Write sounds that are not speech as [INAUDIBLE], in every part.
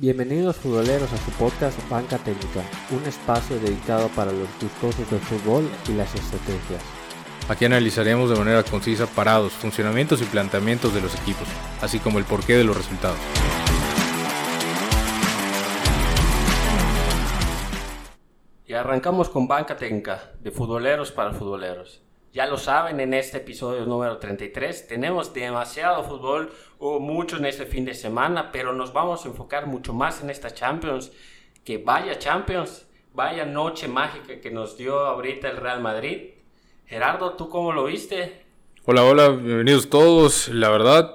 Bienvenidos futboleros a su podcast Banca Técnica, un espacio dedicado para los gustosos del fútbol y las estrategias. Aquí analizaremos de manera concisa parados, funcionamientos y planteamientos de los equipos, así como el porqué de los resultados. Y arrancamos con Banca Técnica, de futboleros para futboleros. Ya lo saben, en este episodio número 33 tenemos demasiado fútbol, hubo mucho en este fin de semana, pero nos vamos a enfocar mucho más en esta Champions, que vaya Champions, vaya noche mágica que nos dio ahorita el Real Madrid. Gerardo, ¿tú cómo lo viste? Hola, hola, bienvenidos todos. La verdad,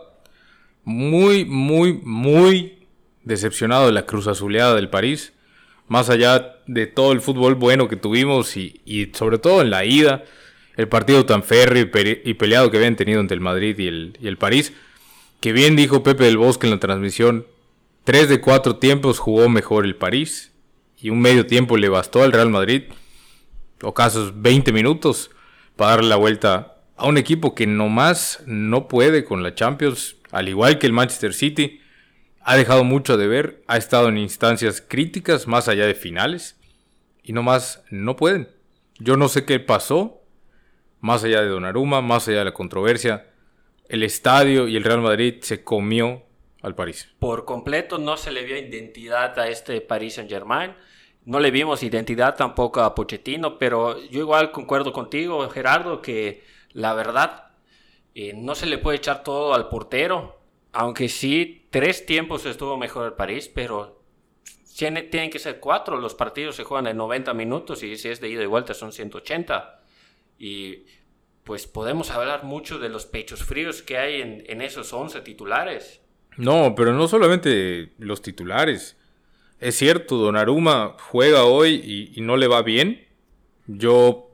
muy, muy, muy decepcionado de la cruz azuleada del París. Más allá de todo el fútbol bueno que tuvimos y, y sobre todo en la ida el partido tan férreo y, peleado que habían tenido entre el Madrid y el, y el París. Que bien dijo Pepe del Bosque en la transmisión, tres de cuatro tiempos jugó mejor el París y un medio tiempo le bastó al Real Madrid, o casos 20 minutos, para darle la vuelta a un equipo que nomás no puede con la Champions, al igual que el Manchester City. Ha dejado mucho de ver, ha estado en instancias críticas más allá de finales y nomás no pueden. Yo no sé qué pasó, más allá de Donnarumma, más allá de la controversia, el estadio y el Real Madrid se comió al París. Por completo no se le vio identidad a este Paris Saint Germain. No le vimos identidad tampoco a Pochettino, pero yo igual concuerdo contigo, Gerardo, que la verdad eh, no se le puede echar todo al portero, aunque sí, tres tiempos estuvo mejor el París, pero tienen que ser cuatro, los partidos se juegan en 90 minutos y si es de ida y vuelta son 180. Y pues podemos hablar mucho de los pechos fríos que hay en, esos 11 titulares. No, pero no solamente los titulares. Es cierto, Donnarumma juega hoy y, no le va bien. Yo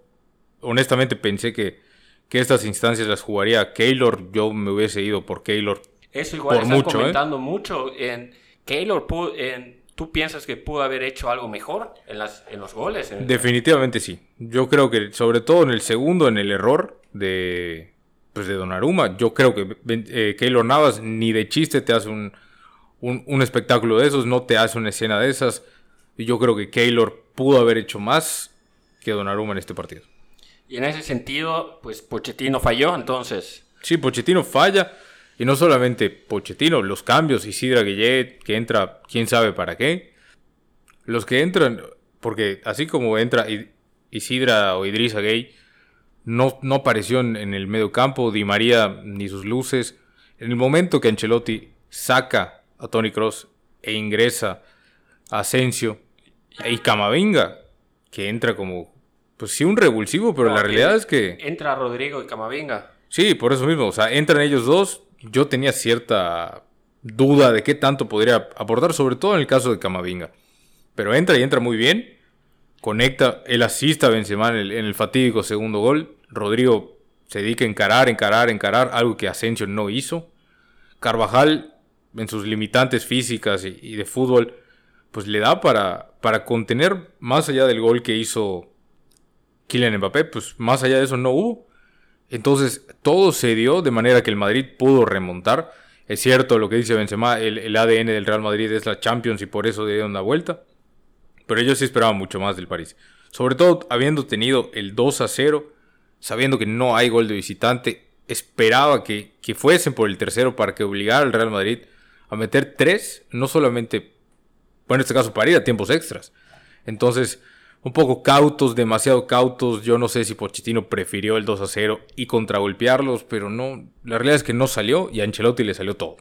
honestamente pensé que, que, estas instancias las jugaría Keylor. Yo me hubiese ido por Keylor. Eso igual por mucho, ¿eh? comentando mucho. En Keylor en, ¿Tú piensas que pudo haber hecho algo mejor en, las, en los goles? Definitivamente sí. Yo creo que, sobre todo en el segundo, en el error de, pues de Donnarumma, yo creo que eh, Keylor Navas ni de chiste te hace un, un, espectáculo de esos, no te hace una escena de esas. Y yo creo que Keylor pudo haber hecho más que Donnarumma en este partido. Y en ese sentido, pues Pochettino falló, entonces. Sí, Pochettino falla. Y no solamente Pochettino, los cambios, Isidra Guillet, que entra quién sabe para qué. Los que entran, porque así como entra Isidra o Idrissa Gay, no, no apareció en, el medio campo, Di María ni sus luces. En el momento que Ancelotti saca a Tony Cross e ingresa a Asensio y Camavinga, que entra como, pues sí, un revulsivo, pero la realidad es que... Entra Rodrigo y Camavinga. Sí, por eso mismo, o sea, entran ellos dos, yo tenía cierta duda de qué tanto podría aportar, sobre todo en el caso de Camavinga. Pero entra y entra muy bien. Conecta, el asista a Benzema en el, en el fatídico segundo gol. Rodrigo se dedica a encarar, encarar, encarar, algo que Asensio no hizo. Carvajal, en sus limitantes físicas y, de fútbol, pues le da para, para contener más allá del gol que hizo Kylian Mbappé, pues más allá de eso no hubo. Entonces, todo se dio de manera que el Madrid pudo remontar. Es cierto lo que dice Benzema, el, ADN del Real Madrid es la Champions y por eso dieron la vuelta. Pero ellos sí esperaban mucho más del París. Sobre todo habiendo tenido el 2 a 0, sabiendo que no hay gol de visitante, esperaba que, que fuesen por el tercero para que obligara al Real Madrid a meter tres, no solamente, bueno, en este caso para ir a tiempos extras. Entonces, un poco cautos, demasiado cautos. Yo no sé si Pochettino prefirió el 2 a 0 y contragolpearlos, pero no. La realidad es que no salió y a Ancelotti le salió todo.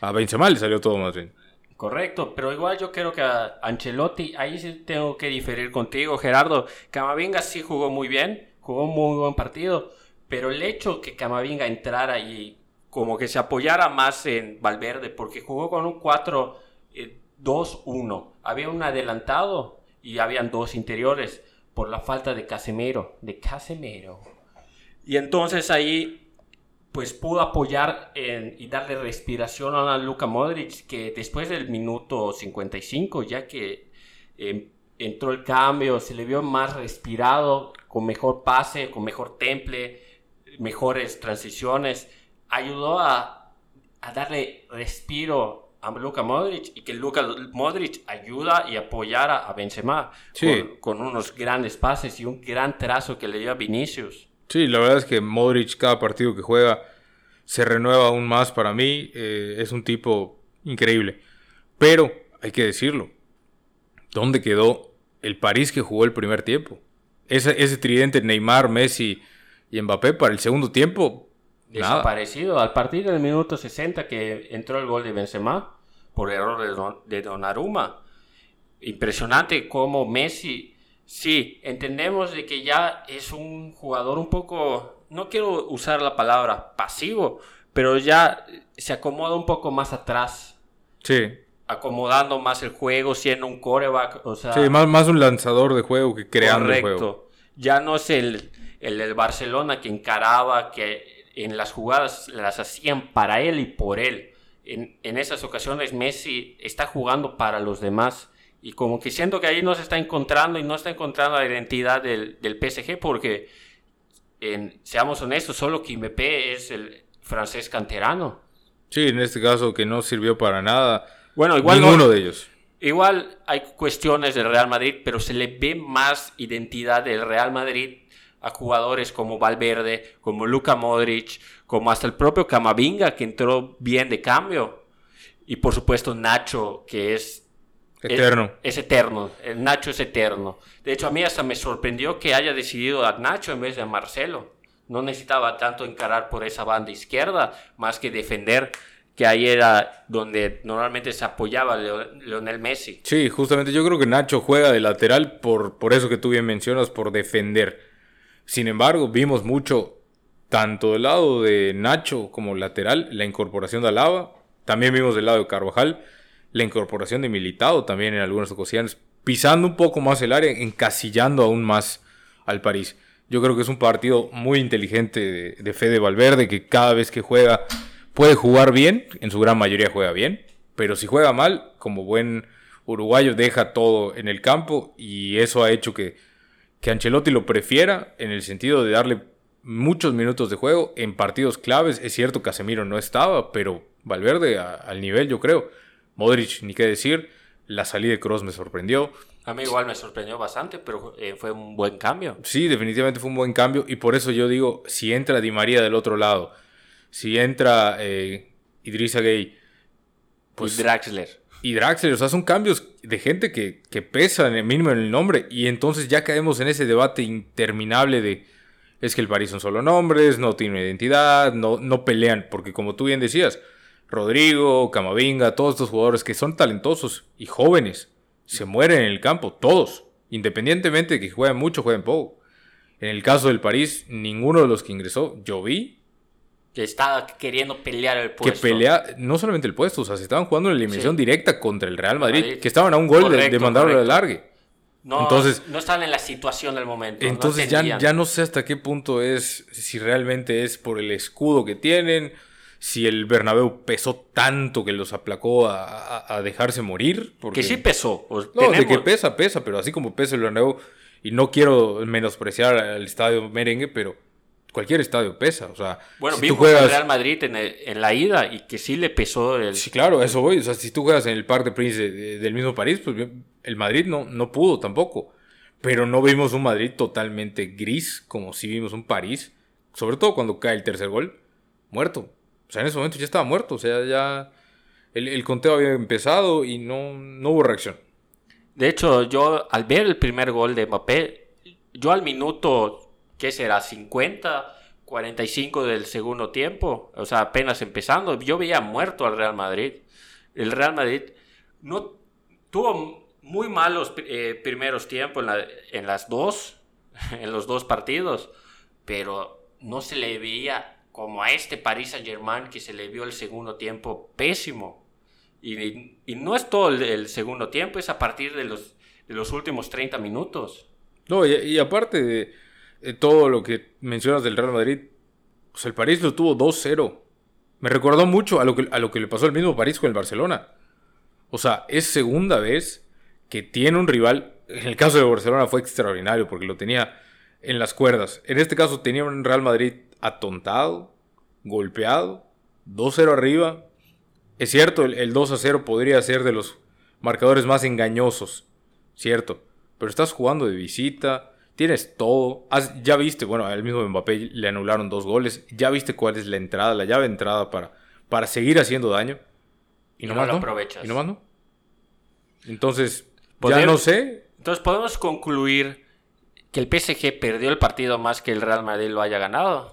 A Benzema le salió todo más bien. Correcto, pero igual yo creo que a Ancelotti, ahí sí tengo que diferir contigo, Gerardo. Camavinga sí jugó muy bien, jugó un muy buen partido, pero el hecho que Camavinga entrara y como que se apoyara más en Valverde, porque jugó con un 4-2-1, eh, había un adelantado y habían dos interiores por la falta de Casemiro, de Casemiro. Y entonces ahí pues pudo apoyar y darle respiración a Luka Modric que después del minuto 55 ya que em, entró el cambio, se le vio más respirado, con mejor pase, con mejor temple, mejores transiciones, ayudó a, a darle respiro a Luka Modric y que Luka Modric ayuda y apoyara a Benzema Sí. con, con unos grandes pases y un gran trazo que le dio a Vinicius. Sí, la verdad es que Modric cada partido que juega se renueva aún más para mí. eh, es un tipo increíble. Pero, hay que decirlo, ¿dónde quedó el París que jugó el primer tiempo? Ese, tridente Neymar, Messi y Mbappé para el segundo tiempo. Desaparecido. Al partir del minuto 60 que entró el gol de Benzema por error de, Don- de Donnarumma. Impresionante cómo Messi, sí, entendemos de que ya es un jugador un poco, no quiero usar la palabra pasivo, pero ya se acomoda un poco más atrás, Sí, acomodando más el juego, siendo un coreback, o sea, sí más, más un lanzador de juego que creando el juego. Correcto. Ya no es el, el del Barcelona que encaraba, que en las jugadas las hacían para él y por él. En, en esas ocasiones Messi está jugando para los demás. Y como que siento que ahí no se está encontrando y no está encontrando la identidad del, del PSG porque, en- seamos honestos, solo Kimpembe es el francés canterano. Sí, en este caso que no sirvió para nada. Bueno, igual no- Ninguno de ellos. Igual hay cuestiones del Real Madrid, pero se le ve más identidad del Real Madrid a jugadores como Valverde, como Luka Modric, como hasta el propio Camavinga que entró bien de cambio. Y por supuesto Nacho, que es Eterno. Es, es eterno. El Nacho es eterno. De hecho, a mí hasta me sorprendió que haya decidido a Nacho en vez de a Marcelo. No necesitaba tanto encarar por esa banda izquierda, más que defender, que ahí era donde normalmente se apoyaba Leo- Leonel Messi. Sí, justamente yo creo que Nacho juega de lateral por, por eso que tú bien mencionas, por defender. Sin embargo, vimos mucho, tanto del lado de Nacho como lateral, la incorporación de Alaba. También vimos del lado de Carvajal la incorporación de Militado también en algunas ocasiones, pisando un poco más el área, encasillando aún más al París. Yo creo que es un partido muy inteligente de, de Fede Valverde, que cada vez que juega puede jugar bien, en su gran mayoría juega bien, pero si juega mal, como buen uruguayo, deja todo en el campo y eso ha hecho que, que Ancelotti lo prefiera en el sentido de darle muchos minutos de juego en partidos claves. Es cierto, Casemiro no estaba, pero Valverde al nivel, yo creo. Modric, ni qué decir. La salida de Cross me sorprendió. A mí igual me sorprendió bastante, pero eh, fue un buen cambio. Sí, definitivamente fue un buen cambio y por eso yo digo, si entra Di María del otro lado, si entra eh, Idrissa Gay Pues Draxler. y Draxler, o sea, son cambios de gente que, que pesa en el mínimo en el nombre y entonces ya caemos en ese debate interminable de es que el París son solo nombres, no tiene identidad, no, no pelean, porque como tú bien decías, Rodrigo, Camavinga, todos estos jugadores que son talentosos y jóvenes, se mueren en el campo, todos, independientemente de que jueguen mucho, jueguen poco. En el caso del París, ninguno de los que ingresó, yo vi Que estaba queriendo pelear el que puesto. pelea, no solamente el puesto, o sea, se estaban jugando en la eliminación Sí. directa contra el Real Madrid, Madrid. que estaban a un gol de- de, Correcto, mandarlo al alargue. No, Entonces- no estaban en la situación del momento. no Entonces ya, ya no sé hasta qué punto es, si realmente es por el escudo que tienen, si el Bernabéu pesó tanto que los aplacó a, a- dejarse morir. Porque... Que sí pesó. pues, No, de que pesa, pesa, pero así como pesa el Bernabéu, y no quiero menospreciar al estadio merengue, pero cualquier estadio pesa, o sea, Bueno, si tú vimos juegas... al Real Madrid en, el- en la ida y que sí le pesó el... Sí, claro, eso voy. O sea, si tú juegas en el Parc de Prince de- de- del mismo París, pues el Madrid no, no pudo tampoco. Pero no vimos un Madrid totalmente gris, como si vimos un París. Sobre todo cuando cae el tercer gol, muerto. O sea, en ese momento ya estaba muerto. O sea, ya el, el conteo había empezado y no, no hubo reacción. De hecho, yo al ver el primer gol de Mbappé, yo al minuto, ¿qué será? 50, 45 del segundo tiempo, o sea, apenas empezando, yo veía muerto al Real Madrid. El Real Madrid no tuvo muy malos eh, primeros tiempos en, la- en las dos, [LAUGHS] en los dos partidos, pero no se le veía como a este Paris Saint Germain que se le vio el segundo tiempo pésimo. Y, no es todo el, segundo tiempo, es a partir de los, últimos 30 minutos. No, y, y aparte de, de todo lo que mencionas del Real Madrid, pues el París lo tuvo 2-0. Me recordó mucho a lo, que, a lo que le pasó al mismo París con el Barcelona. O sea, es segunda vez que tiene un rival. En el caso de Barcelona fue extraordinario porque lo tenía en las cuerdas. En este caso tenía un Real Madrid atontado, golpeado, 2-0 arriba. Es cierto, el, el 2 a 0 podría ser de los marcadores más engañosos, cierto, pero estás jugando de visita, tienes todo, Has- ya viste, bueno, al mismo Mbappé le anularon dos goles, ya viste cuál es la entrada, la llave de entrada para, para seguir haciendo daño. Y, Y nomás no lo no. aprovechas. Y nomás no. Entonces, ya no sé. Entonces podemos concluir que el PSG perdió el partido más que el Real Madrid lo haya ganado.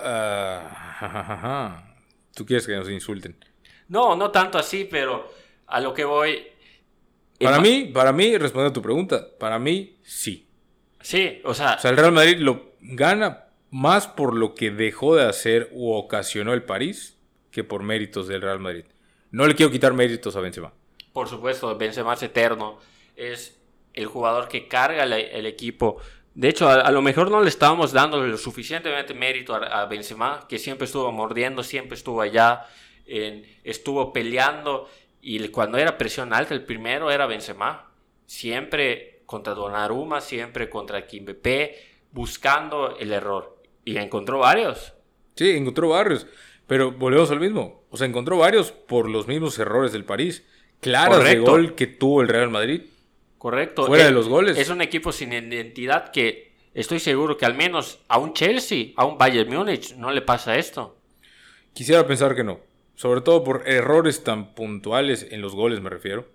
Ah, [LAUGHS] Tú quieres que nos insulten. No, no tanto así, pero a lo que voy. Para mí, para mí, respondiendo a tu pregunta, para mí sí. Sí, o sea, O sea, el Real Madrid lo gana más por lo que dejó de hacer u ocasionó el París que por méritos del Real Madrid. No le quiero quitar méritos a Benzema. por supuesto, Benzema es eterno. Es el jugador que carga el equipo. De hecho, a, a lo mejor no le estábamos dando lo suficientemente mérito a, a Benzema, que siempre estuvo mordiendo, siempre estuvo allá, en- estuvo peleando. Y cuando era presión alta, el primero era Benzema. Siempre contra Donnarumma, siempre contra Kimpembe, buscando el error. Y encontró varios. Sí, encontró varios, pero volvemos al mismo. O sea, encontró varios por los mismos errores del París. Claras de Correcto. gol que tuvo el Real Madrid. Correcto. Fuera de Es- los goles. Es un equipo sin identidad que estoy seguro que al menos a un Chelsea, a un Bayern Múnich, no le pasa esto. Quisiera pensar que no. Sobre todo por errores tan puntuales en los goles, me refiero,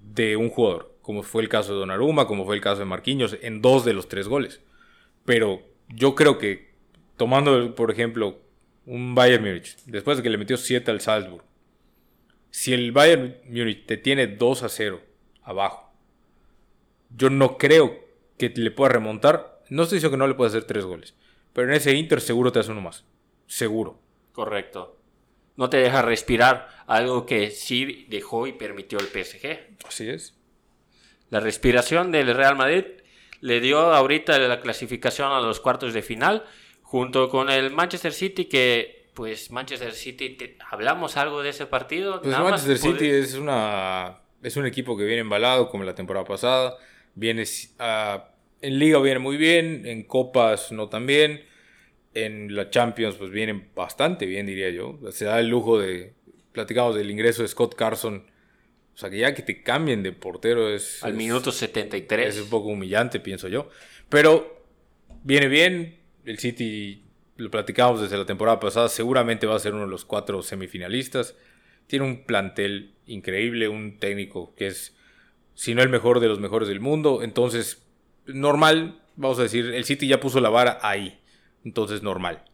de un jugador. Como fue el caso de Donnarumma, como fue el caso de Marquinhos, en dos de los tres goles. Pero yo creo que, tomando, por ejemplo, un Bayern Múnich, después de que le metió 7 al Salzburg, si el Bayern Múnich te tiene 2 a 0 abajo, yo no creo que le pueda remontar. No estoy diciendo que no le pueda hacer tres goles, pero en ese Inter seguro te hace uno más. Seguro. Correcto. No te deja respirar, algo que sí dejó y permitió el PSG. Así es. La respiración del Real Madrid le dio ahorita la clasificación a los cuartos de final, junto con el Manchester City, que pues Manchester City, te- ¿hablamos algo de ese partido? Pues Nada Manchester City poder- es una es un equipo que viene embalado como la temporada pasada. Viene ah, en liga viene muy bien, en copas no tan bien. En la Champions pues vienen bastante bien diría yo. Se da el lujo de platicamos del ingreso de Scott Carson. O sea que ya que te cambien de portero es Al es- minuto 73. Es un poco humillante, pienso yo. Pero viene bien. El City, lo platicamos desde la temporada pasada, seguramente va a ser uno de los cuatro semifinalistas. Tiene un plantel increíble, un técnico que es, si no el mejor de los mejores del mundo. Entonces, normal, vamos a decir, el City ya puso la vara ahí. Entonces, normal.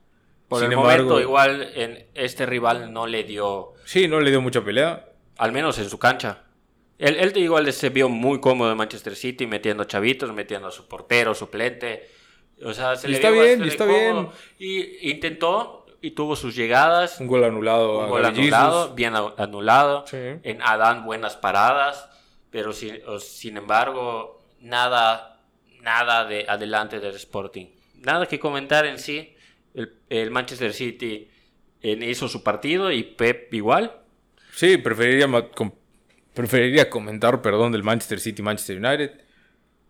Por Sin el embargo- momento, igual en este rival no le dio, Sí, no le dio mucha pelea. al menos en su cancha. Él, él igual se vio muy cómodo en Manchester City, metiendo chavitos, metiendo a su portero, suplente. O sea, se Y le está bien, y está cómodo. Y intentó y tuvo sus llegadas. Un gol anulado. Un gol anulado, Jesus. bien anulado. Sí. En Adán buenas paradas, pero sin, sin embargo nada, nada de adelante del Sporting. Nada que comentar en sí. El, el Manchester City hizo su partido y Pep igual. Sí, preferiría, preferiría comentar, perdón, del Manchester City Manchester United.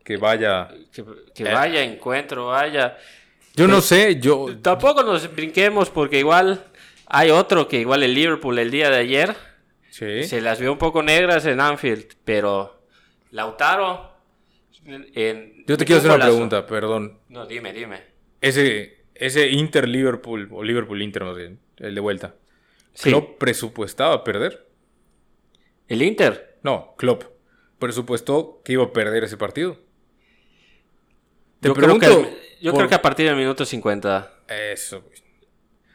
Que vaya. Que, que Eh. vaya encuentro, vaya. Yo no sé, yo. Tampoco nos brinquemos porque igual hay otro que igual el Liverpool el día de ayer Sí. se las vio un poco negras en Anfield, pero Lautaro en- Yo te quiero hacer una pregunta, perdón. No, dime, dime. Ese, ese Inter Liverpool, o Liverpool Inter más bien, el de vuelta. Sí. ¿Klopp presupuestaba perder? El Inter. No, Klopp presupuestó que iba a perder ese partido. Te yo creo, pregunto. que, al- yo por- creo que a partir del minuto 50. Eso.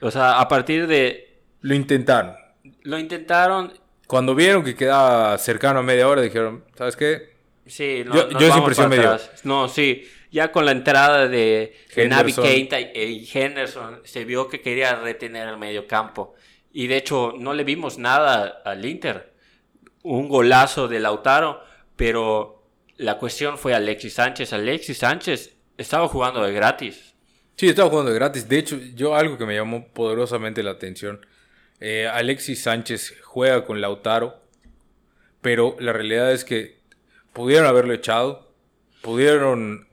O sea, a partir de... Lo intentaron. Lo intentaron. Cuando vieron que quedaba cercano a media hora, dijeron, ¿sabes qué? Sí, no, Yo- nos yo vamos impresión para me dio. atrás. No, sí. Ya con la entrada de, de Henderson. Keita y, y Henderson, se vio que quería retener el medio campo. Y de hecho, no le vimos nada al Inter. Un golazo de Lautaro, pero la cuestión fue Alexis Sánchez. Alexis Sánchez estaba jugando de gratis. Sí, estaba jugando de gratis. De hecho, yo algo que me llamó poderosamente la atención. Eh, Alexis Sánchez juega con Lautaro, pero la realidad es que pudieron haberlo echado, pudieron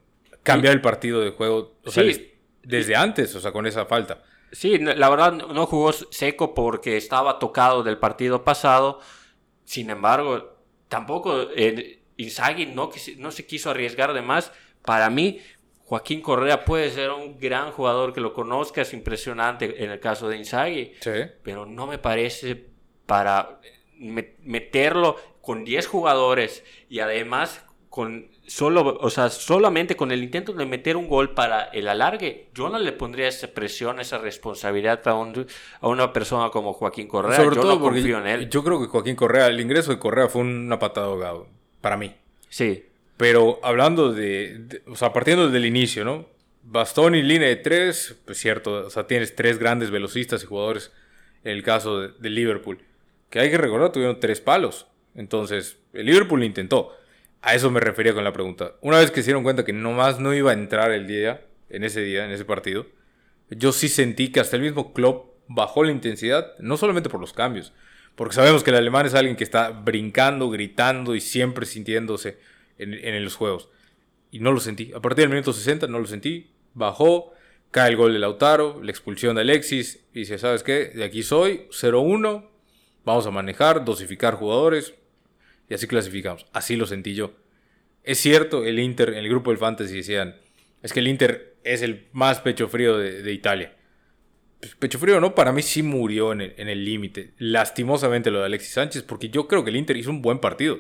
cambiar el partido de juego o sea, Sí. desde antes, o sea, con esa falta. Sí, la verdad no jugó seco porque estaba tocado del partido pasado. Sin embargo, tampoco eh, Inzaghi no, no se quiso arriesgar de más. Para mí, Joaquín Correa puede ser un gran jugador que lo conozcas, impresionante en el caso de Inzaghi. Sí. Pero no me parece para meterlo con 10 jugadores y además con solo, o sea, solamente con el intento de meter un gol para el alargue, yo no le pondría esa presión, esa responsabilidad a, a una persona como Joaquín Correa. Sobre yo todo no confío en él. Yo creo que Joaquín Correa, el ingreso de Correa fue una patada ahogado, para mí. Sí. Pero hablando de, o sea, partiendo del inicio, ¿no? Bastón y línea de tres, pues cierto, o sea, tienes tres grandes velocistas y jugadores en el caso de Liverpool. Que hay que recordar, tuvieron tres palos. Entonces, el Liverpool intentó. A eso me refería con la pregunta. Una vez que se dieron cuenta que nomás no iba a entrar el día, en ese día, en ese partido, yo sí sentí que hasta el mismo Klopp bajó la intensidad, no solamente por los cambios, porque sabemos que el alemán es alguien que está brincando, gritando y siempre sintiéndose en, los juegos. Y no lo sentí. A partir del minuto 60 no lo sentí. Bajó, cae el gol de Lautaro, la expulsión de Alexis. Y dice, ¿sabes qué? De aquí soy, 0-1. Vamos a manejar, dosificar jugadores y así clasificamos. Así lo sentí yo. Es cierto, el Inter, en el grupo del Fantasy decían, es que el Inter es el más pecho frío de, Italia. Pues, pecho frío no, para mí sí murió en el límite. Lastimosamente lo de Alexis Sánchez, porque yo creo que el Inter hizo un buen partido.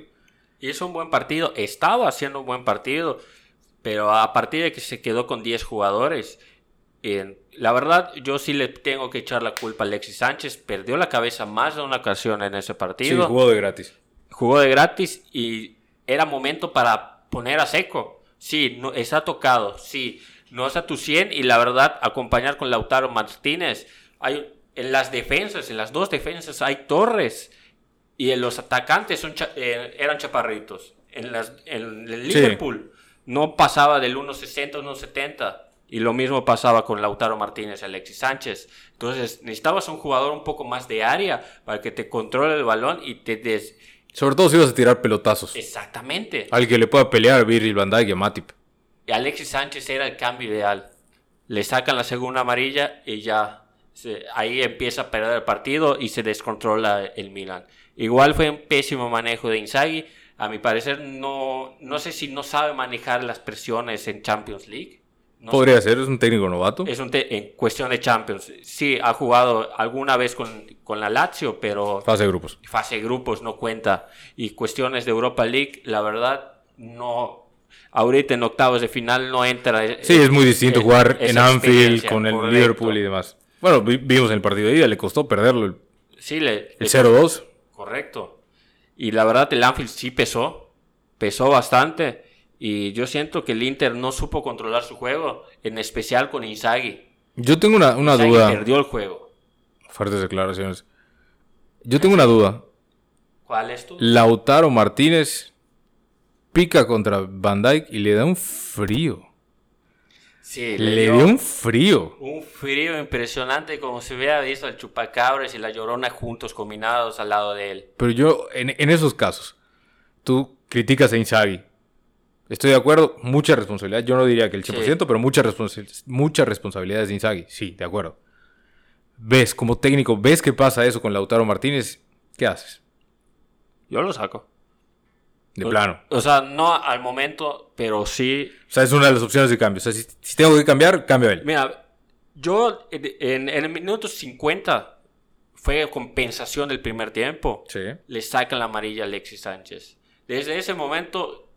Hizo un buen partido, estaba haciendo un buen partido, pero a partir de que se quedó con 10 jugadores, la verdad, yo sí le tengo que echar la culpa a Alexis Sánchez. Perdió la cabeza más de una ocasión en ese partido. Sí, jugó de gratis jugó de gratis y era momento para poner a seco. Sí, no, está tocado, sí, no está tu 100 y la verdad, acompañar con Lautaro Martínez. Hay, en las defensas, en las dos defensas hay torres y los atacantes son eh, eran chaparritos. En, las, en el Liverpool no pasaba del 1.60 a 1.70. Y lo mismo pasaba con Lautaro Martínez y Alexis Sánchez. Entonces necesitabas un jugador un poco más de área para que te controle el balón y te des, sobre todo si vas a tirar pelotazos. Exactamente. Al que le pueda pelear a Virgil van Dijk y a Matip. Y Alexis Sánchez era el cambio ideal. Le sacan la segunda amarilla y ya ahí empieza a perder el partido y se descontrola el Milan. Igual fue un pésimo manejo de Inzaghi. A mi parecer no, no sé si no sabe manejar las presiones en Champions League. Podría ser, es un técnico novato. Es un en cuestión de Champions. Sí, ha jugado alguna vez con, con, la Lazio, pero... Fase de grupos. Fase de grupos no cuenta. Y cuestiones de Europa League, la verdad, no... Ahorita en octavos de final no entra. Sí, es muy distinto jugar en Anfield con el Liverpool y demás. Bueno, vimos en el partido de ida, le costó perderlo. El, sí, le, el 0-2. Correcto. Y la verdad, el Anfield sí pesó. Pesó bastante. Y yo siento que el Inter no supo controlar su juego, en especial con Inzaghi. Yo tengo una, una duda. perdió el juego. Fuertes declaraciones. Yo tengo una duda. ¿Cuál es tu? Lautaro Martínez pica contra Van Dyke y le da un frío. Sí, le, dio, un frío. Un frío impresionante, como si hubiera visto al chupacabres y la llorona juntos, combinados al lado de él. Pero yo, en, en esos casos, tú criticas a Inzaghi Estoy de acuerdo, mucha responsabilidad. Yo no diría que el 100%, pero mucha, mucha responsabilidad de Inzaghi. Sí, de acuerdo. Ves, como técnico, ves que pasa eso con Lautaro Martínez, ¿qué haces? Yo lo saco. De plano. O sea, no al momento, pero sí. O sea, es una de las opciones de cambio. O sea, si, tengo que cambiar, cambio a él. Mira, yo en, en, el minuto 50 fue compensación del primer tiempo. Sí. Le sacan la amarilla a Alexis Sánchez. Desde ese momento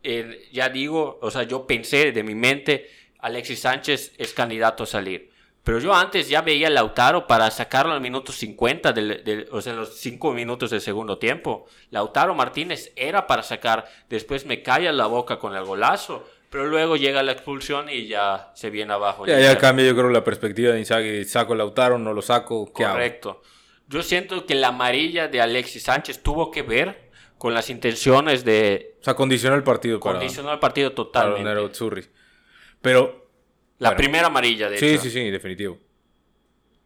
ya digo, o sea, yo pensé de mi mente, Alexis Sánchez es candidato a salir. Pero yo antes ya veía a Lautaro para sacarlo al minuto 50, del, o sea, en los 5 minutos del segundo tiempo. Lautaro Martínez era para sacar, después me calla la boca con el golazo, pero luego llega la expulsión y ya se viene abajo. Ya, ya cambia yo creo la perspectiva de Inzaghi, saco Lautaro, no lo saco, ¿qué Correcto. Yo siento que la amarilla de Alexis Sánchez tuvo que ver con las intenciones de... O sea, condicionó el partido. Condicionó el partido totalmente. Para Pero... La primera amarilla, de sí, Sí, sí, definitivo.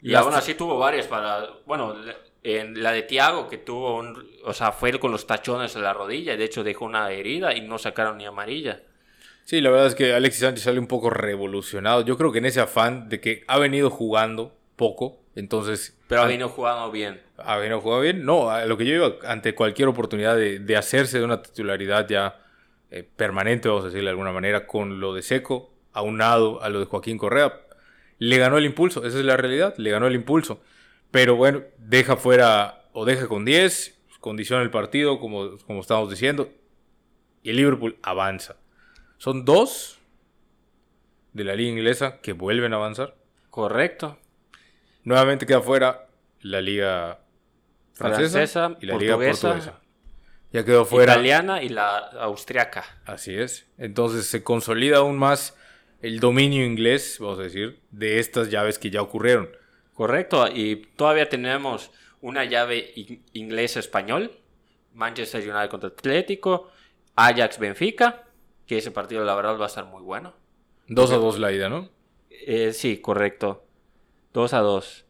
Y aún así tuvo varias para... Bueno, en la de Tiago, que tuvo un... O sea, fue con los tachones en la rodilla. De hecho, dejó una herida y no sacaron ni amarilla. Sí, la verdad es que Alexis Sánchez sale un poco revolucionado. Yo creo que en ese afán de que ha venido jugando, poco. Entonces. Pero ha venido jugando bien. Ha venido jugando bien. No, a lo que yo iba ante cualquier oportunidad de, de hacerse de una titularidad ya eh, permanente, vamos a decirle de alguna manera, con lo de Seco, aunado a lo de Joaquín Correa, le ganó el impulso. Esa es la realidad, le ganó el impulso. Pero bueno, deja fuera o deja con 10, condiciona el partido, como, como estamos diciendo, y el Liverpool avanza. Son dos de la liga inglesa que vuelven a avanzar. Correcto. Nuevamente queda fuera la liga francesa, Francesa, y la liga portuguesa, portuguesa. Ya quedó fuera. Italiana y la austriaca. Así es. Entonces se consolida aún más el dominio inglés, vamos a decir, de estas llaves que ya ocurrieron. Correcto. Y todavía tenemos una llave in- inglés-español. Manchester United contra Atlético. Ajax-Benfica. Que ese partido, la verdad, va a estar muy bueno. 2 a 2 la ida, ¿no? Eh, sí, correcto. 2 a 2.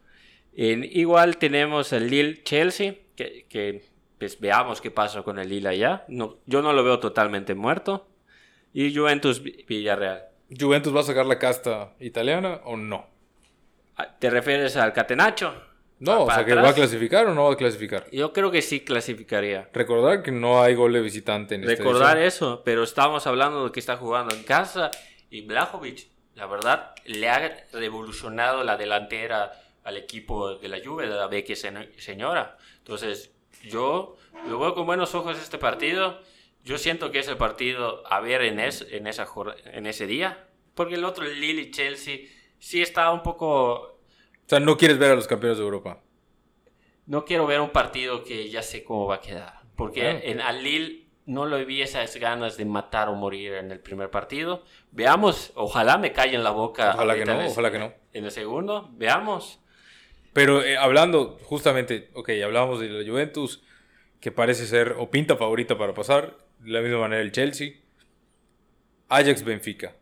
En, igual tenemos el Lille-Chelsea. Que, que, pues veamos qué pasa con el Lille allá. No, yo no lo veo totalmente muerto. Y Juventus-Villarreal. ¿Juventus va a sacar la casta italiana o no? Ah, ¿Te refieres al Catenacho? No, o ¿Para sea, que atrás? va a clasificar o no va a clasificar. Yo creo que sí clasificaría. Recordar que no hay gol de visitante en Recordar eso, pero estamos hablando de que está jugando en casa y Blajovic, la verdad, le ha revolucionado la delantera al equipo de la Juve, de la vecchia señora. Entonces, yo lo veo con buenos ojos este partido. Yo siento que es el partido a ver en, es- en, esa, en ese día, porque el otro, el Lille y Chelsea, sí está un poco O sea, no quieres ver a los campeones de Europa. No quiero ver un partido que ya sé cómo va a quedar. Porque Claro. en al Lille no lo vi esas ganas de matar o morir en el primer partido. Veamos, ojalá me calle en la boca. Ojalá que no, el- ojalá que no. En el segundo, veamos. Pero eh, hablando, justamente, ok, hablábamos de la Juventus, que parece ser o pinta favorita para pasar, de la misma manera el Chelsea. Ajax Benfica.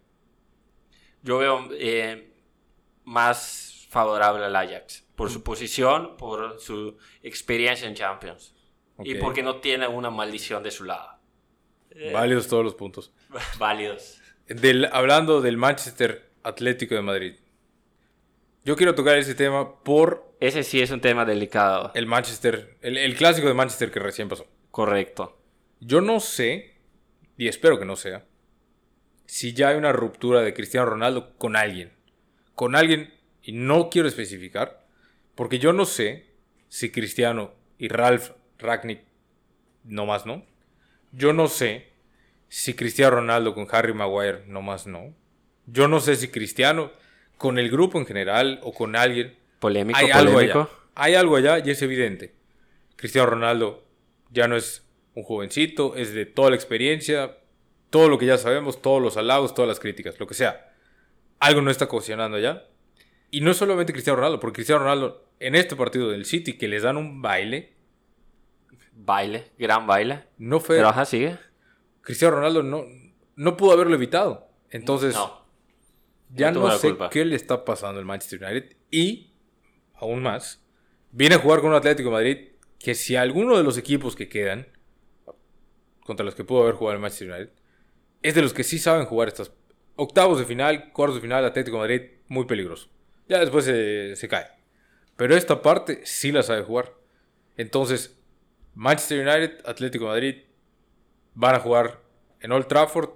Yo veo eh, más favorable al Ajax. Por su posición, por su experiencia en Champions. Y porque no tiene una maldición de su lado. Eh, Válidos todos los puntos. [LAUGHS] Válidos. Del, hablando del Manchester Atlético de Madrid. Yo quiero tocar ese tema por Ese sí es un tema delicado. el Manchester, el, el clásico de Manchester que recién pasó. Correcto. Yo no sé, y espero que no sea, si ya hay una ruptura de Cristiano Ronaldo con alguien. Con alguien, y no quiero especificar, porque yo no sé si Cristiano y Ralph Ragnick, no más no. Yo no sé si Cristiano Ronaldo con Harry Maguire, no más no. Yo no sé si Cristiano con el grupo en general o con alguien Polémico, hay algo polémico. allá. Hay algo allá y es evidente. Cristiano Ronaldo ya no es un jovencito, es de toda la experiencia, todo lo que ya sabemos, todos los halagos, todas las críticas, lo que sea. Algo no está cocinando allá. Y no es solamente Cristiano Ronaldo, porque Cristiano Ronaldo en este partido del City que les dan un baile, Baile, gran baile. no fue... Pero ajá, sigue. Cristiano Ronaldo no, no pudo haberlo evitado. Entonces, No. ya no sé culpa. qué le está pasando al Manchester United. Y, aún más, viene a jugar con un Atlético de Madrid que si alguno de los equipos que quedan, contra los que pudo haber jugado el Manchester United, es de los que sí saben jugar estas octavos de final, cuartos de final, Atlético Madrid, muy peligroso. Ya después se, cae. Pero esta parte sí la sabe jugar. Entonces, Manchester United, Atlético Madrid, van a jugar en Old Trafford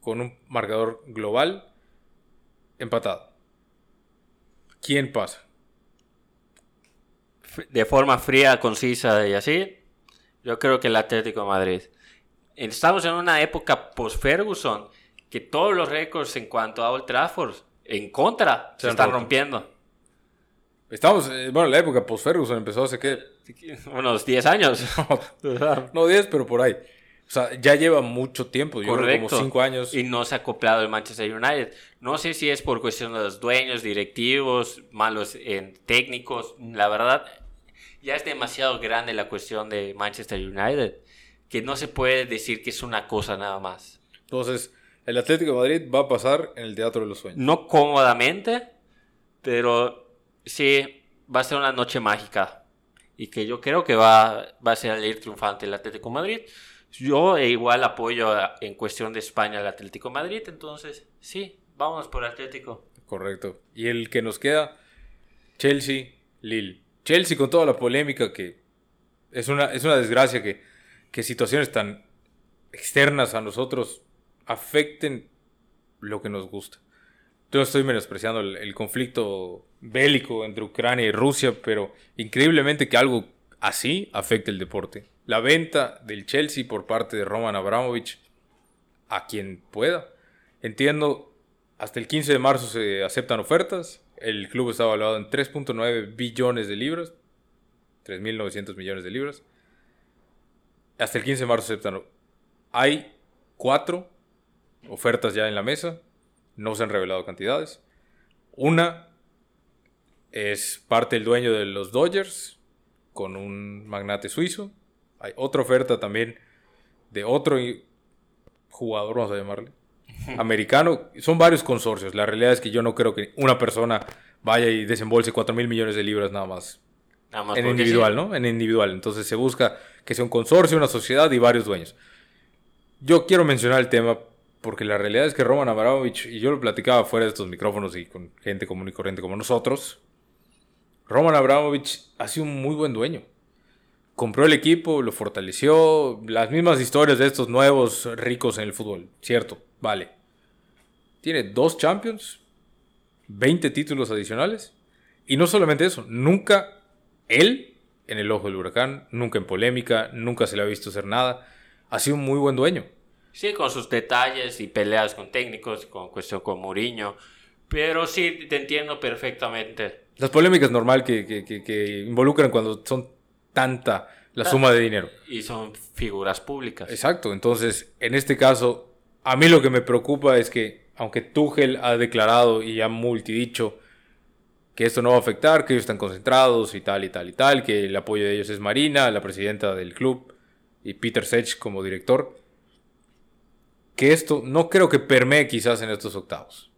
con un marcador global empatado. ¿Quién pasa? De forma fría, concisa y así, yo creo que el Atlético Madrid. Estamos en una época post-Ferguson que todos los récords en cuanto a Old Trafford en contra se, están roto. rompiendo. Estamos, eh, bueno, la época post-Ferguson empezó hace que... Unos 10 años. [LAUGHS] No 10, pero por ahí. O sea, ya lleva mucho tiempo, yo creo como 5 años. Y no se ha acoplado el Manchester United. No sé si es por cuestión de los dueños, directivos, malos en técnicos. La verdad, ya es demasiado grande la cuestión de Manchester United que no se puede decir que es una cosa nada más. Entonces, el Atlético de Madrid va a pasar en el Teatro de los Sueños. No cómodamente, pero sí va a ser una noche mágica. Y que yo creo que va, va a ser el ir triunfante el Atlético de Madrid. Yo e igual apoyo a- en cuestión de España al Atlético de Madrid. Entonces, sí, vámonos por Atlético. Correcto. Y el que nos queda, Chelsea, Lille. Chelsea con toda la polémica que es una, es una desgracia que, que situaciones tan externas a nosotros afecten lo que nos gusta. Yo estoy menospreciando el, conflicto bélico entre Ucrania y Rusia, pero increíblemente que algo así afecte el deporte. La venta del Chelsea por parte de Roman Abramovich a quien pueda. Entiendo, hasta el 15 de marzo se aceptan ofertas. El club está evaluado en 3.9 billones de libras. 3.900 millones de libras. Hasta el 15 de marzo se aceptan. Hay cuatro ofertas ya en la mesa. No se han revelado cantidades. Una es parte del dueño de los Dodgers con un magnate suizo. Hay otra oferta también de otro jugador, vamos a llamarle, [LAUGHS] americano. Son varios consorcios. La realidad es que yo no creo que una persona vaya y desembolse 4 mil millones de libras nada más. Nada más en individual, sí. ¿no? En individual. Entonces se busca que sea un consorcio, una sociedad y varios dueños. Yo quiero mencionar el tema porque la realidad es que Roman Abramovich, y yo lo platicaba fuera de estos micrófonos y con gente común y corriente como nosotros, Roman Abramovich ha sido un muy buen dueño. Compró el equipo, lo fortaleció, las mismas historias de estos nuevos ricos en el fútbol, cierto, vale. Tiene dos Champions, 20 títulos adicionales, y no solamente eso, nunca él en el ojo del huracán, nunca en polémica, nunca se le ha visto hacer nada, ha sido un muy buen dueño. Sí, con sus detalles y peleas con técnicos, con cuestión con Mourinho. Pero sí, te entiendo perfectamente. Las polémicas normal que, que, que, que involucran cuando son tanta la suma de dinero. Y son figuras públicas. Exacto, entonces en este caso, a mí lo que me preocupa es que, aunque Tuchel ha declarado y ha multidicho que esto no va a afectar, que ellos están concentrados y tal y tal y tal, que el apoyo de ellos es Marina, la presidenta del club, y Peter Sech como director, que esto no creo que permee quizás en estos octavos,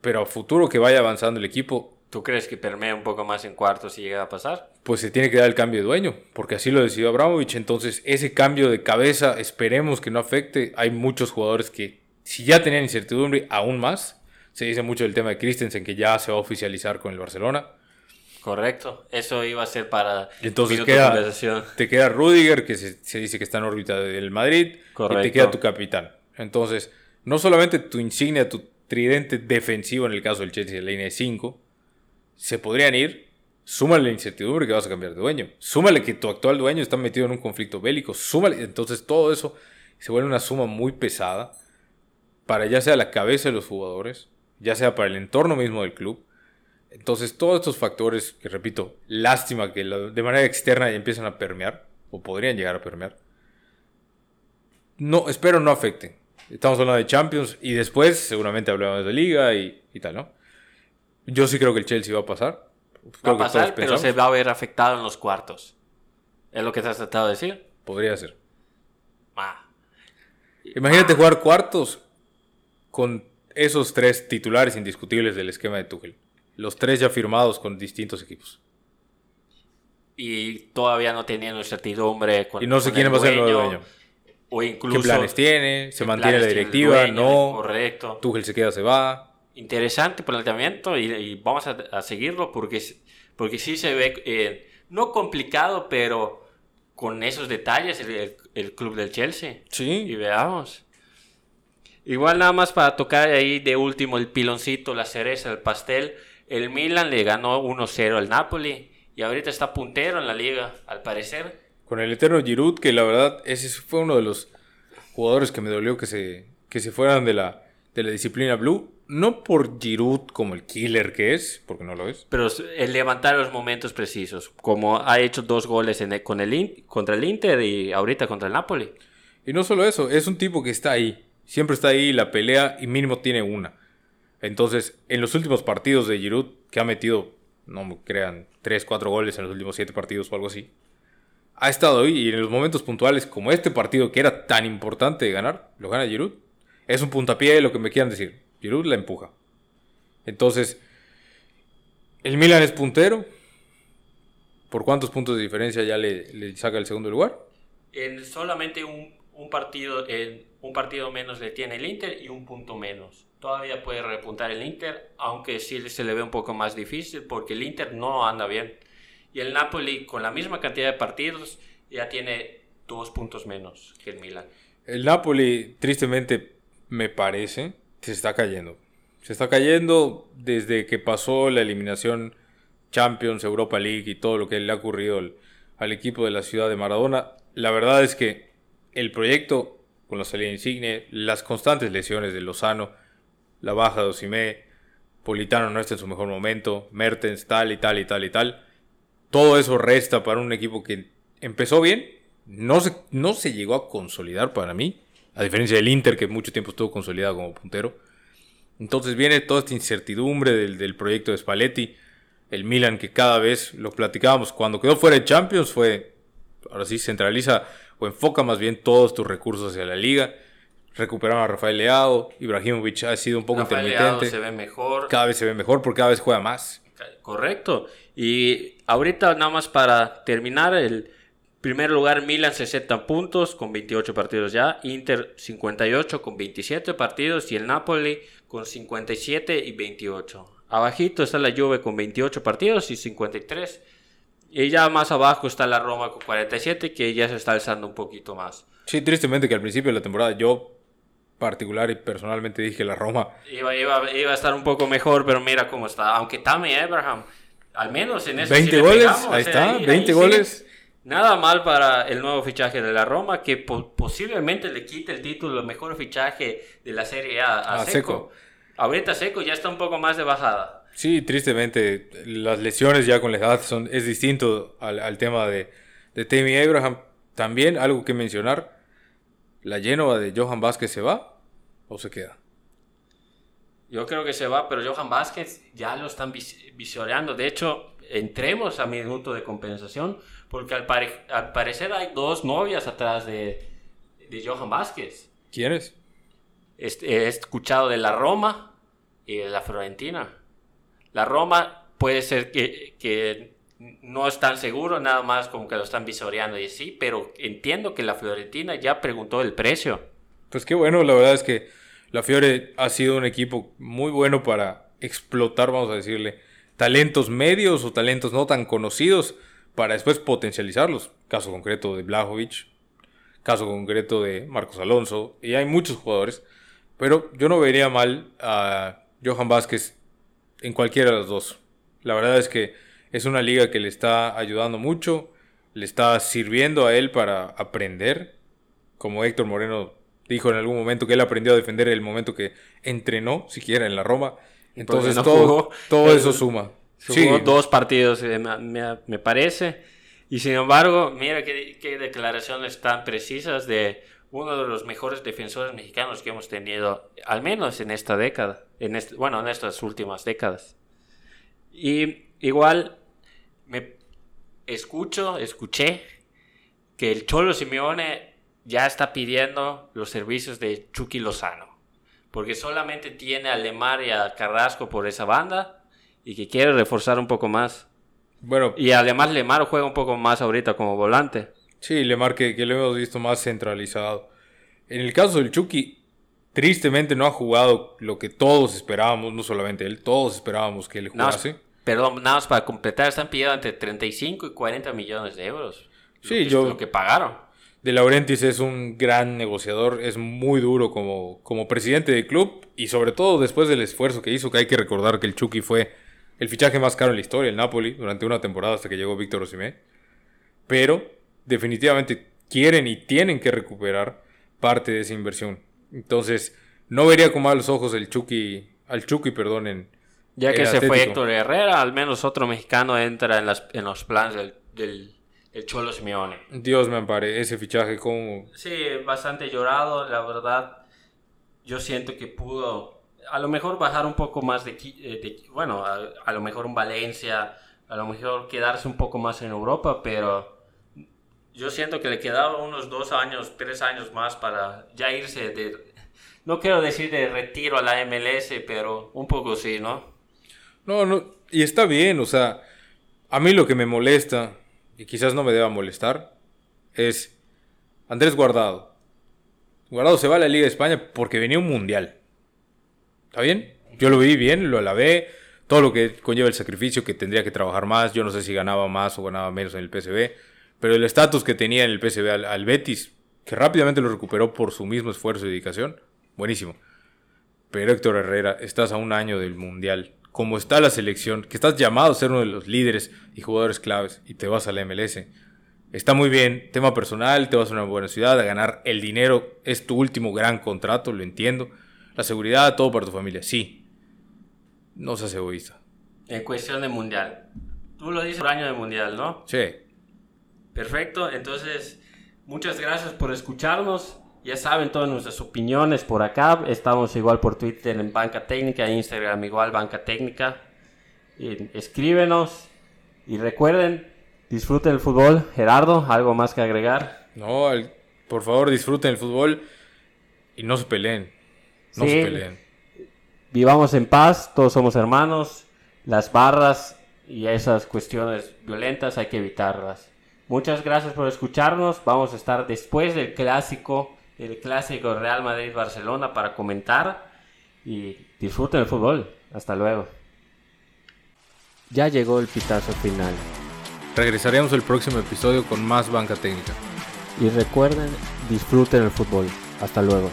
pero a futuro que vaya avanzando el equipo, ¿Tú crees que permea un poco más en cuartos si llega a pasar? pues se tiene que dar el cambio de dueño, porque así lo decidió Abramovich. Entonces, ese cambio de cabeza, esperemos que no afecte. Hay muchos jugadores que, si ya tenían incertidumbre, aún más. Se dice mucho del tema de Christensen, que ya se va a oficializar con el Barcelona. Correcto. Eso iba a ser para Y entonces queda, conversación. te queda Rudiger, que se, se dice que está en órbita del Madrid, y Correcto. te queda tu capitán. Entonces, no solamente tu insignia, tu tridente defensivo, en el caso del Chelsea, la línea de 5, se podrían ir. Súmale la incertidumbre que vas a cambiar de dueño. Súmale que tu actual dueño está metido en un conflicto bélico. Súmale. Entonces todo eso se vuelve una suma muy pesada para ya sea la cabeza de los jugadores, ya sea para el entorno mismo del club. Entonces todos estos factores, que repito, lástima que de manera externa ya empiezan a permear, o podrían llegar a permear. No, espero no afecten. Estamos hablando de Champions y después seguramente hablamos de Liga y, y tal, ¿no? Yo sí creo que el Chelsea va a pasar. Va Creo a que pasar, pero pensamos. se va a ver afectado en los cuartos. ¿Es lo que te has tratado de decir? Podría ser. Ah. Imagínate jugar cuartos con esos tres titulares indiscutibles del esquema de Tuchel. Los tres ya firmados con distintos equipos. Y todavía no teniendo incertidumbre. Con, Y no sé quién va a ser el nuevo dueño. O incluso. ¿Qué planes tiene? ¿Se mantiene la directiva? dueño, ¿No? Correcto. Tuchel se queda, se va. Interesante planteamiento y, y vamos a, a seguirlo porque, porque sí se ve, eh, no complicado, pero con esos detalles el, el- el club del Chelsea. Y Sí. veamos. Igual nada más para tocar ahí de último el piloncito, la cereza, el pastel. El Milan le ganó 1-0 al Napoli y ahorita está puntero en la liga, al parecer. Con el eterno Giroud, que la verdad ese fue uno de los jugadores que me dolió que se, que se fueran de la, de la disciplina blue. No por Giroud como el killer que es, porque no lo es. Pero el levantar los momentos precisos, como ha hecho dos goles en el- con el, contra el Inter y ahorita contra el Napoli. Y no solo eso, es un tipo que está ahí. Siempre está ahí, la pelea y mínimo tiene una. Entonces, en los últimos partidos de Giroud, que ha metido, no me crean, 3, 4 goles en los últimos 7 partidos o algo así, ha estado ahí y en los momentos puntuales, como este partido que era tan importante de ganar, lo gana Giroud. Es un puntapié, lo que me quieran decir. Giroud la empuja. Entonces, el Milan es puntero. ¿Por cuántos puntos de diferencia ya le, le saca el segundo lugar? En solamente un, un partido, en un partido menos le tiene el Inter y un punto menos. todavía puede repuntar el Inter, aunque sí se le ve un poco más difícil porque el Inter no anda bien. Y el Napoli, con la misma cantidad de partidos, ya tiene dos puntos menos que el Milan. El Napoli, tristemente, me parece, se está cayendo. Se está cayendo desde que pasó la eliminación Champions, Europa League y todo lo que le ha ocurrido al, al equipo de la ciudad de Maradona. La verdad es que el proyecto con la salida Insigne, las constantes lesiones de Lozano, la baja de Osimé, Politano no está en su mejor momento, Mertens tal y tal y tal y tal. Todo eso resta para un equipo que empezó bien, no se, no se llegó a consolidar para mí, a diferencia del Inter que mucho tiempo estuvo consolidado como puntero. Entonces viene toda esta incertidumbre del, del proyecto de Spalletti, el Milan que cada vez lo platicábamos, cuando quedó fuera de Champions fue, ahora sí, centraliza o enfoca más bien todos tus recursos hacia la liga recuperaron a Rafael Leao, Ibrahimovic ha sido un poco Rafael intermitente. Leao se ve mejor. Cada vez se ve mejor porque cada vez juega más. Correcto. Y ahorita nada más para terminar, el primer lugar Milan 60 puntos con 28 partidos ya, Inter 58 con 27 partidos y el Napoli con 57 y 28. Abajito está la Juve con 28 partidos y 53. Y ya más abajo está la Roma con 47 que ya se está alzando un poquito más. Sí, tristemente que al principio de la temporada yo particular y personalmente dije la Roma. Iba, iba, iba a estar un poco mejor, pero mira cómo está. Aunque Tammy Abraham, al menos en eso 20 sí le goles, pegamos, ahí o sea, está, ahí- 20 ahí sí. goles. Nada mal para el nuevo fichaje de la Roma, que po- posiblemente le quite el título mejor fichaje de la Serie A a, A Seco. Seco. Ahorita Seco ya está un poco más de bajada. Sí, tristemente las lesiones ya con la edad son, es distinto al, al tema de, de Tammy Abraham. También algo que mencionar, la Génova de Johan Vázquez se va o se queda. Yo creo que se va, pero Johan Vázquez ya lo están vis- visoreando. De hecho, entremos a minuto de compensación, porque al, pare- al parecer hay dos novias atrás de, de Johan Vázquez. ¿Quién es? Est- He escuchado de la Roma y de la Fiorentina. La Roma puede ser que, no es tan seguro, nada más como que lo están visoreando y sí, pero entiendo que la Fiorentina ya preguntó el precio. Pues qué bueno, la verdad es que la Fiore ha sido un equipo muy bueno para explotar, vamos a decirle, talentos medios o talentos no tan conocidos para después potencializarlos. Caso concreto de Blajovic, caso concreto de Marcos Alonso, y hay muchos jugadores, pero yo no vería mal a Johan Vázquez en cualquiera de los dos. La verdad es que es una liga que le está ayudando mucho, le está sirviendo a él para aprender, como Héctor Moreno dijo en algún momento que él aprendió a defender el momento que entrenó, siquiera en la Roma. Entonces no todo, jugó. todo eso suma. Jugó Sí, dos partidos, eh, me parece. Y sin embargo, mira qué, qué declaraciones tan precisas de uno de los mejores defensores mexicanos que hemos tenido, al menos en esta década, en este- bueno, en estas últimas décadas. Y igual me escucho, escuché que el Cholo Simeone ya está pidiendo los servicios de Chucky Lozano. Porque solamente tiene a Lemar y a Carrasco por esa banda y que quiere reforzar un poco más. bueno, Y además Lemar juega un poco más ahorita como volante. Sí, Lemar que, que lo hemos visto más centralizado. En el caso del Chucky, tristemente no ha jugado lo que todos esperábamos, no solamente él, todos esperábamos que él Nada más- jugase. perdón, nada más para completar, están pidiendo entre 35 y 40 millones de euros. Sí, yo- Lo que pagaron. De Laurentiis es un gran negociador, es muy duro como, como presidente del club y sobre todo después del esfuerzo que hizo, que hay que recordar que el Chucky fue el fichaje más caro en la historia, el Napoli, durante una temporada hasta que llegó Víctor Osimhen. Pero definitivamente quieren y tienen que recuperar parte de esa inversión. Entonces, no vería con malos ojos el Chucky, al Chucky, perdón, en Ya que el se fue. Héctor Herrera, al menos otro mexicano entra en, las, en los planes del, del, del Cholo Simeone. Dios me ampare, ese fichaje como... Sí, bastante llorado, la verdad. Yo siento que pudo, a lo mejor bajar un poco más de, eh, de- bueno, a, a lo mejor un Valencia, a lo mejor quedarse un poco más en Europa, pero yo siento que le quedaba unos dos años, tres años más para ya irse de, no quiero decir de retiro a la MLS, pero un poco sí, ¿no? No, no, y está bien, o sea, a mí lo que me molesta, y quizás no me deba molestar, es Andrés Guardado. Guardado se va a la Liga de España porque venía un mundial. ¿Está bien? Yo lo vi bien, lo alabé. Todo lo que conlleva el sacrificio, que tendría que trabajar más. Yo no sé si ganaba más o ganaba menos en el PSV. Pero el estatus que tenía en el PSV al, al Betis, que rápidamente lo recuperó por su mismo esfuerzo y dedicación, buenísimo. Pero Héctor Herrera, estás a un año del Mundial. Como está la selección, que estás llamado a ser uno de los líderes y jugadores claves y te vas a la MLS. Está muy bien, tema personal, te vas a una buena ciudad a ganar el dinero, es tu último gran contrato, lo entiendo. La seguridad, todo para tu familia, sí. No seas egoísta. En cuestión de mundial. Tú lo dices por año de mundial, ¿no? Sí. Perfecto, entonces muchas gracias por escucharnos. Ya saben todas nuestras opiniones por acá. Estamos igual por Twitter en Banca Técnica, Instagram igual Banca Técnica. Escríbenos y recuerden, disfruten el fútbol. Gerardo, ¿algo más que agregar? No, al- por favor disfruten el fútbol y no se peleen. No Sí. se peleen. Vivamos en paz, todos somos hermanos. Las barras y esas cuestiones violentas hay que evitarlas. Muchas gracias por escucharnos. Vamos a estar después del clásico, el clásico Real Madrid-Barcelona para comentar y disfruten el fútbol. Hasta luego. Ya llegó el pitazo final. Regresaremos el próximo episodio con más banca técnica. Y recuerden, disfruten el fútbol. Hasta luego.